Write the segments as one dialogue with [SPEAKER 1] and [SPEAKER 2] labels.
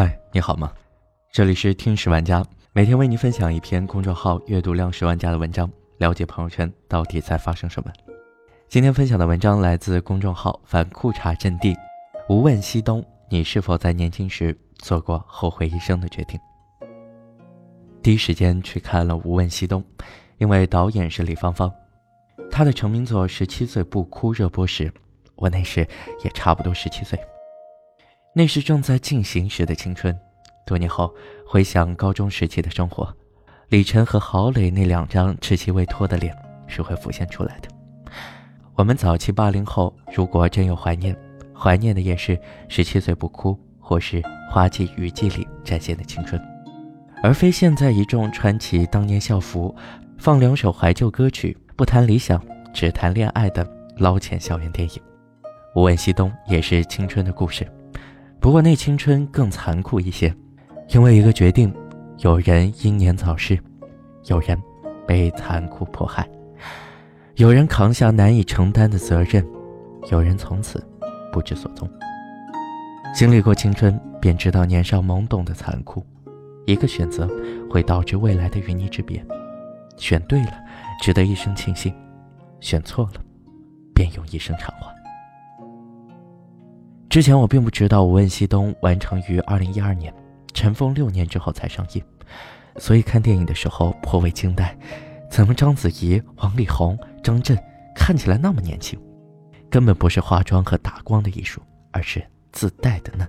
[SPEAKER 1] 嗨，你好吗？这里是听十万家，每天为您分享一篇公众号阅读量十万加的文章，了解朋友圈到底在发生什么。今天分享的文章来自公众号反裤衩阵地。无问西东，你是否在年轻时做过后悔一生的决定？第一时间去看了《无问西东》，因为导演是李芳芳。她的成名作《十七岁不哭》热播时，我那时也差不多十七岁。那是正在进行时的青春。多年后回想高中时期的生活，李晨和郝蕾那两张稚气未脱的脸是会浮现出来的。我们早期八零后，如果真有怀念，怀念的也是十七岁不哭，或是花季雨季里展现的青春。而非现在一众穿起当年校服，放两首怀旧歌曲，不谈理想，只谈恋爱的捞钱校园电影。无问西东也是青春的故事，不过那青春更残酷一些，因为一个决定，有人英年早逝，有人被残酷迫害，有人扛下难以承担的责任，有人从此不知所踪。经历过青春，便知道年少懵懂的残酷。一个选择会导致未来的与你之别，选对了，值得一生庆幸；选错了，便用一生偿还。之前我并不知道《无问西东》完成于二零一二年，尘封六年之后才上映，所以看电影的时候颇为惊呆：怎么章子怡、王力宏、张震看起来那么年轻？根本不是化妆和打光的艺术，而是自带的嫩。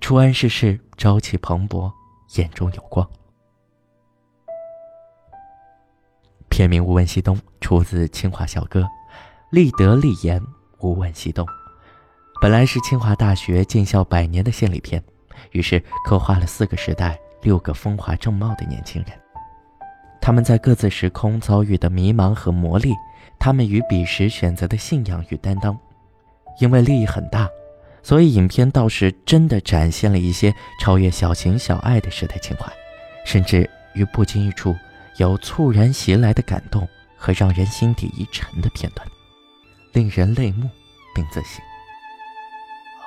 [SPEAKER 1] 初谙世事，朝气蓬勃。眼中有光。片名《无问西东》出自清华小哥，立德立言《无问西东》，本来是清华大学建校百年的献礼片，于是刻画了四个时代、六个风华正茂的年轻人，他们在各自时空遭遇的迷茫和磨砺，他们与彼时选择的信仰与担当，因为利益很大。所以，影片倒是真的展现了一些超越小情小爱的时代情怀，甚至于不经意处有猝然袭来的感动和让人心底一沉的片段，令人泪目并自省。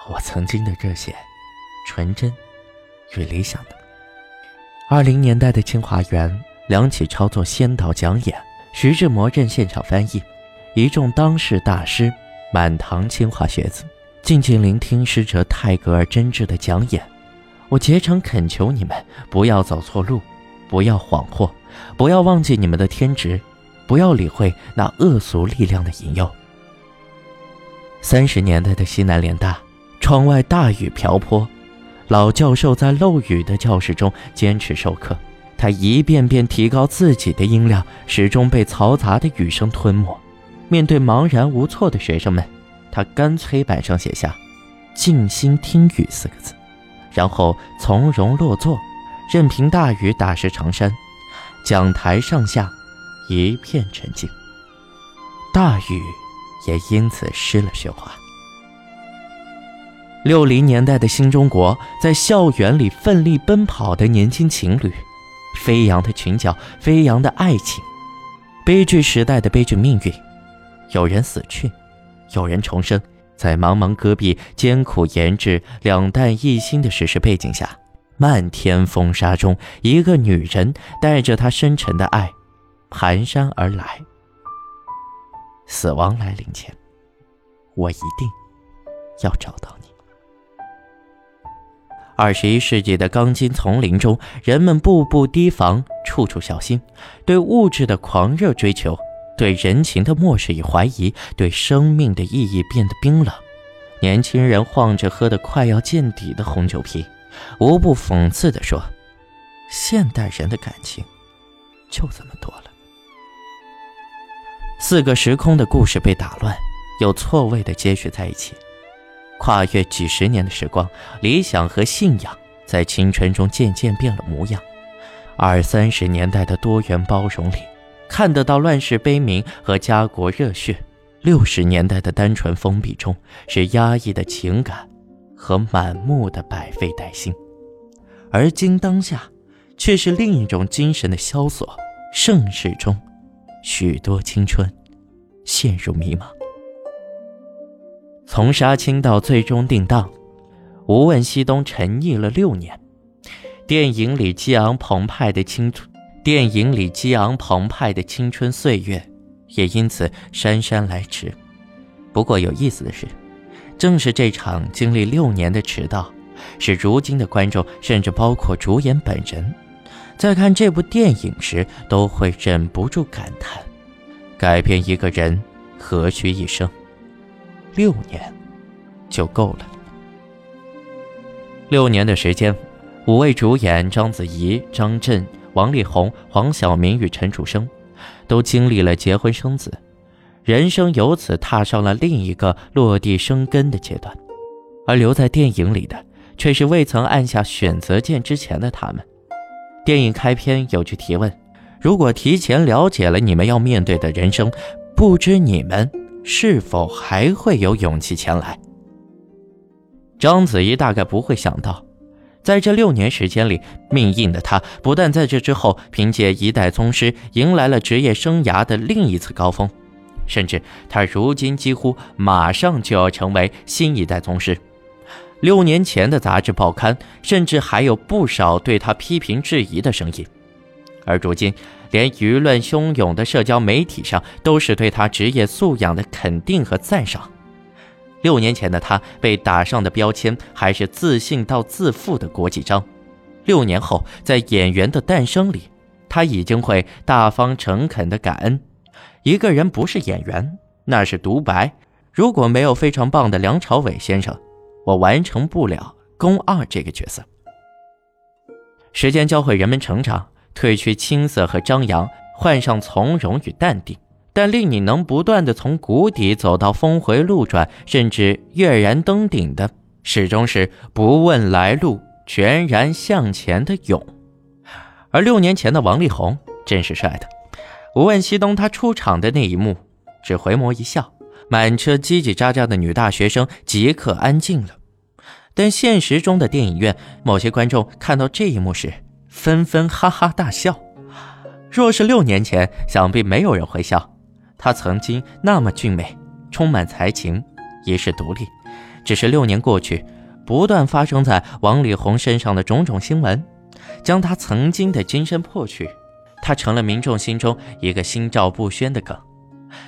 [SPEAKER 1] 我曾经的热血、纯真与理想的。二零年代的清华园，梁启超做先导讲演，徐志摩任现场翻译，一众当世大师，满堂清华学子。静静聆听师哲泰戈尔真挚的讲演，我竭诚恳求你们不要走错路，不要恍惚，不要忘记你们的天职，不要理会那恶俗力量的引诱。三十年代的西南联大，窗外大雨瓢泼，老教授在漏雨的教室中坚持授课，他一遍遍提高自己的音量，始终被嘈杂的雨声吞没。面对茫然无措的学生们。他干脆板上写下“静心听雨”四个字，然后从容落座，任凭大雨打湿长衫。讲台上下一片沉静，大雨也因此失了喧哗。六零年代的新中国，在校园里奋力奔跑的年轻情侣，飞扬的裙角，飞扬的爱情，悲剧时代的悲剧命运，有人死去。有人重生，在茫茫戈壁、艰苦研制、两弹一星的史诗背景下，漫天风沙中，一个女人带着她深沉的爱，蹒跚而来。死亡来临前，我一定要找到你。二十一世纪的钢筋丛林中，人们步步提防，处处小心，对物质的狂热追求。对人情的漠视与怀疑，对生命的意义变得冰冷。年轻人晃着喝得快要见底的红酒瓶，无不讽刺地说：“现代人的感情就这么多了。”四个时空的故事被打乱，又错位的接续在一起，跨越几十年的时光，理想和信仰在青春中渐渐变了模样。二三十年代的多元包容里。看得到乱世悲鸣和家国热血，六十年代的单纯封闭中是压抑的情感和满目的百废待兴，而今当下却是另一种精神的萧索。盛世中，许多青春陷入迷茫。从杀青到最终定档，无问西东沉溺了六年，电影里激昂澎湃的青春，电影里激昂澎湃的青春岁月，也因此姗姗来迟。不过有意思的是，正是这场经历六年的迟到，使如今的观众，甚至包括主演本人，在看这部电影时，都会忍不住感叹：改变一个人何须一生？六年就够了。六年的时间，五位主演章子怡、张震、王力宏、黄晓明与陈楚生，都经历了结婚生子。人生由此踏上了另一个落地生根的阶段，而留在电影里的却是未曾按下选择键之前的他们。电影开篇有句提问：如果提前了解了你们要面对的人生，不知你们是否还会有勇气前来？章子怡大概不会想到，在这六年时间里，命硬的她不但在这之后凭借一代宗师迎来了职业生涯的另一次高峰。甚至他如今几乎马上就要成为新一代宗师。六年前的杂志报刊，甚至还有不少对他批评质疑的声音，而如今连舆论汹涌的社交媒体上，都是对他职业素养的肯定和赞赏。六年前的他被打上的标签，还是自信到自负的国际章。六年后，在演员的诞生里，他已经会大方诚恳的感恩。一个人不是演员，那是独白。如果没有非常棒的梁朝伟先生，我完成不了宫二这个角色。时间教会人们成长，褪去青涩和张扬，换上从容与淡定。但令你能不断的从谷底走到峰回路转，甚至跃然登顶的，始终是不问来路，全然向前的勇。而六年前的王力宏真是帅的。无问西东，他出场的那一幕，只回眸一笑，满车叽叽喳喳的女大学生即刻安静了。但现实中的电影院，某些观众看到这一幕时，纷纷哈哈大笑。若是六年前，想必没有人会笑。她曾经那么俊美，充满才情，一世独立。只是六年过去，不断发生在王力宏身上的种种新闻，将他曾经的金身破去。他成了民众心中一个心照不宣的梗，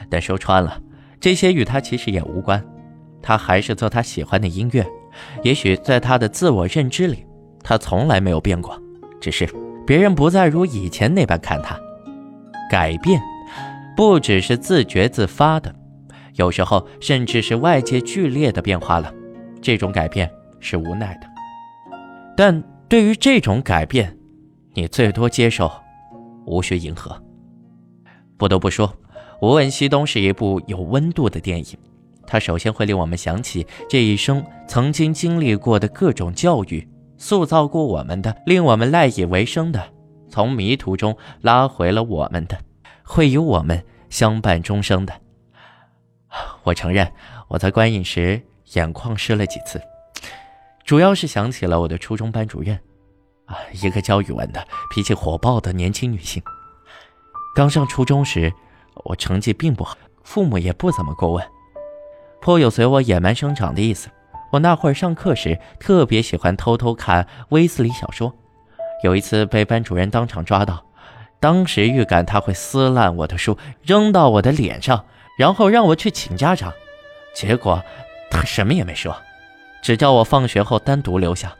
[SPEAKER 1] 但说穿了，这些与他其实也无关。他还是做他喜欢的音乐，也许在他的自我认知里，他从来没有变过，只是别人不再如以前那般看他。改变，不只是自觉自发的，有时候甚至是外界剧烈的变化了。这种改变是无奈的，但对于这种改变，你最多接受。无需迎合。不得不说，《无问西东》是一部有温度的电影。它首先会令我们想起这一生曾经经历过的各种教育，塑造过我们的，令我们赖以为生的，从迷途中拉回了我们的，会与我们相伴终生的。我承认，我在观影时眼眶湿了几次，主要是想起了我的初中班主任。啊，一个教语文的、脾气火爆的年轻女性。刚上初中时，我成绩并不好，父母也不怎么过问，颇有随我野蛮生长的意思。我那会儿上课时，特别喜欢偷偷看威斯里小说。有一次被班主任当场抓到，当时预感他会撕烂我的书，扔到我的脸上，然后让我去请家长。结果他什么也没说。只叫我放学后单独留下，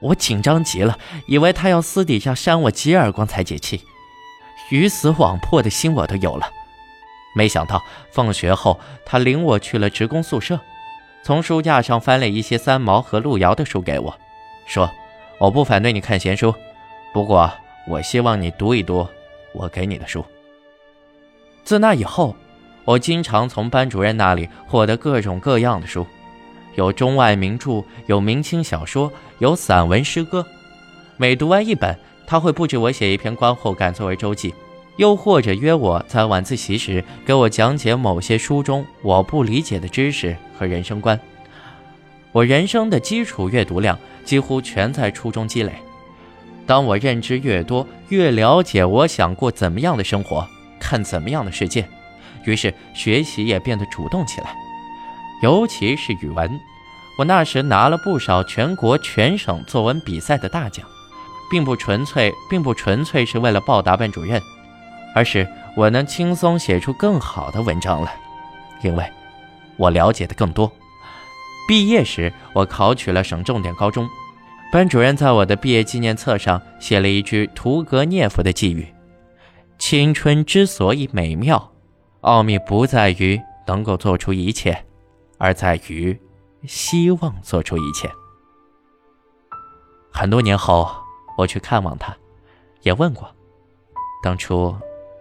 [SPEAKER 1] 我紧张极了，以为他要私底下扇我几耳光才解气，鱼死网破的心我都有了。没想到放学后，他领我去了职工宿舍，从书架上翻了一些三毛和路遥的书给我，说：“我不反对你看闲书，不过我希望你读一读我给你的书。”自那以后，我经常从班主任那里获得各种各样的书。有中外名著，有明清小说，有散文诗歌。每读完一本，他会布置我写一篇观后感作为周记，又或者约我在晚自习时给我讲解某些书中我不理解的知识和人生观。我人生的基础阅读量几乎全在初中积累。当我认知越多，越了解我想过怎么样的生活，看怎么样的世界，于是学习也变得主动起来。尤其是语文，我那时拿了不少全国、全省作文比赛的大奖，并不纯粹，并不纯粹是为了报答班主任，而是我能轻松写出更好的文章来，因为，我了解的更多。毕业时，我考取了省重点高中，班主任在我的毕业纪念册上写了一句屠格涅夫的寄语：“青春之所以美妙，奥秘不在于能够做出一切，而在于希望做出一切。”很多年后，我去看望他，也问过：“当初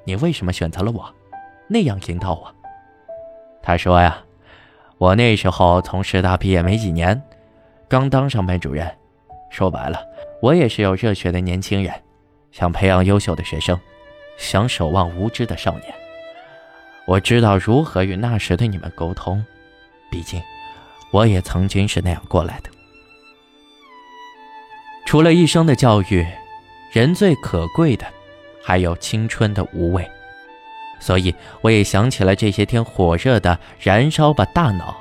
[SPEAKER 1] 你为什么选择了我，那样引导我？”他说：“呀。”我那时候从师大毕业没几年，刚当上班主任。说白了，我也是有热血的年轻人，想培养优秀的学生，想守望无知的少年。我知道如何与那时的你们沟通，毕竟我也曾经是那样过来的。除了一生的教育，人最可贵的，还有青春的无畏。所以，我也想起了这些天火热的“燃烧吧，大脑”，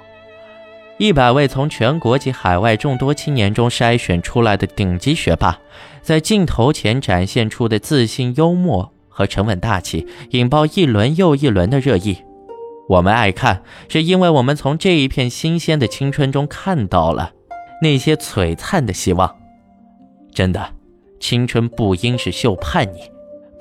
[SPEAKER 1] 一百位从全国及海外众多青年中筛选出来的顶级学霸，在镜头前展现出的自信、幽默和沉稳大气，引爆一轮又一轮的热议。我们爱看，是因为我们从这一片新鲜的青春中看到了那些璀璨的希望。真的，青春不应是秀叛逆，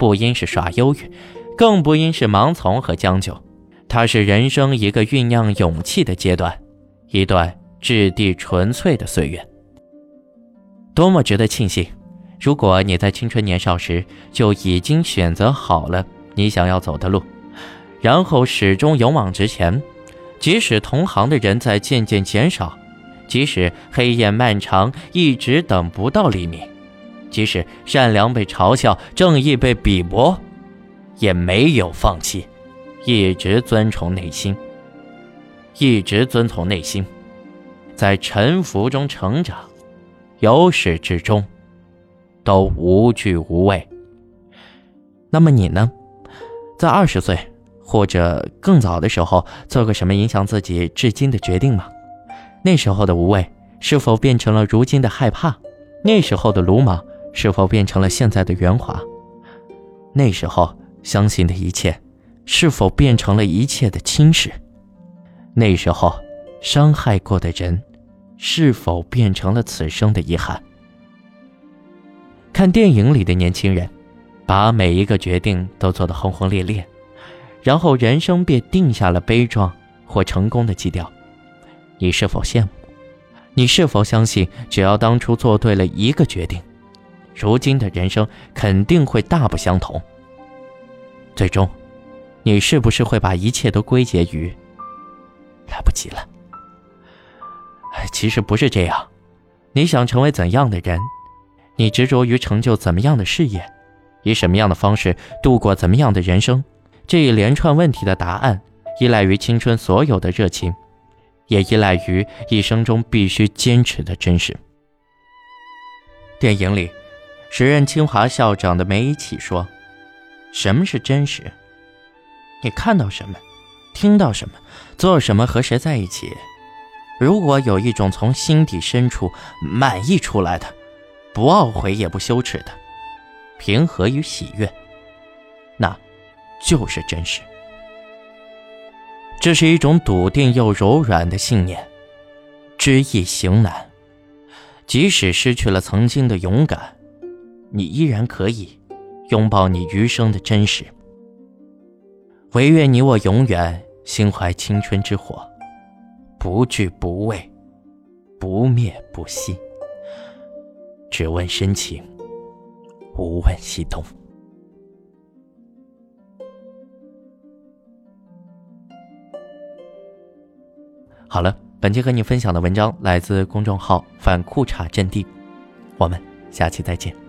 [SPEAKER 1] 不应是耍忧郁。更不应是盲从和将就，它是人生一个酝酿勇气的阶段，一段质地纯粹的岁月。多么值得庆幸！如果你在青春年少时就已经选择好了你想要走的路，然后始终勇往直前，即使同行的人在渐渐减少，即使黑夜漫长，一直等不到黎明，即使善良被嘲笑，正义被鄙薄。也没有放弃，一直遵从内心，一直遵从内心，在沉浮中成长，由始至终都无惧无畏。那么你呢？在二十岁或者更早的时候，做过什么影响自己至今的决定吗？那时候的无畏是否变成了如今的害怕？那时候的鲁莽是否变成了现在的圆滑？那时候。相信的一切，是否变成了一切的侵蚀？那时候，伤害过的人，是否变成了此生的遗憾？看电影里的年轻人，把每一个决定都做得轰轰烈烈，然后人生便定下了悲壮或成功的基调。你是否羡慕？你是否相信，只要当初做对了一个决定，如今的人生肯定会大不相同？最终，你是不是会把一切都归结于来不及了？其实不是这样。你想成为怎样的人？你执着于成就怎么样的事业？以什么样的方式度过怎么样的人生？这一连串问题的答案，依赖于青春所有的热情，也依赖于一生中必须坚持的真实。电影里，时任清华校长的梅贻琦说。什么是真实？你看到什么，听到什么，做什么，和谁在一起？如果有一种从心底深处满意出来的，不懊悔也不羞耻的平和与喜悦，那就是真实。这是一种笃定又柔软的信念，知易行难。即使失去了曾经的勇敢，你依然可以。拥抱你余生的真实，唯愿你我永远心怀青春之火，不惧不畏，不灭不息。只问深情，无问西东。好了，本期和你分享的文章来自公众号“反裤衩阵地”，我们下期再见。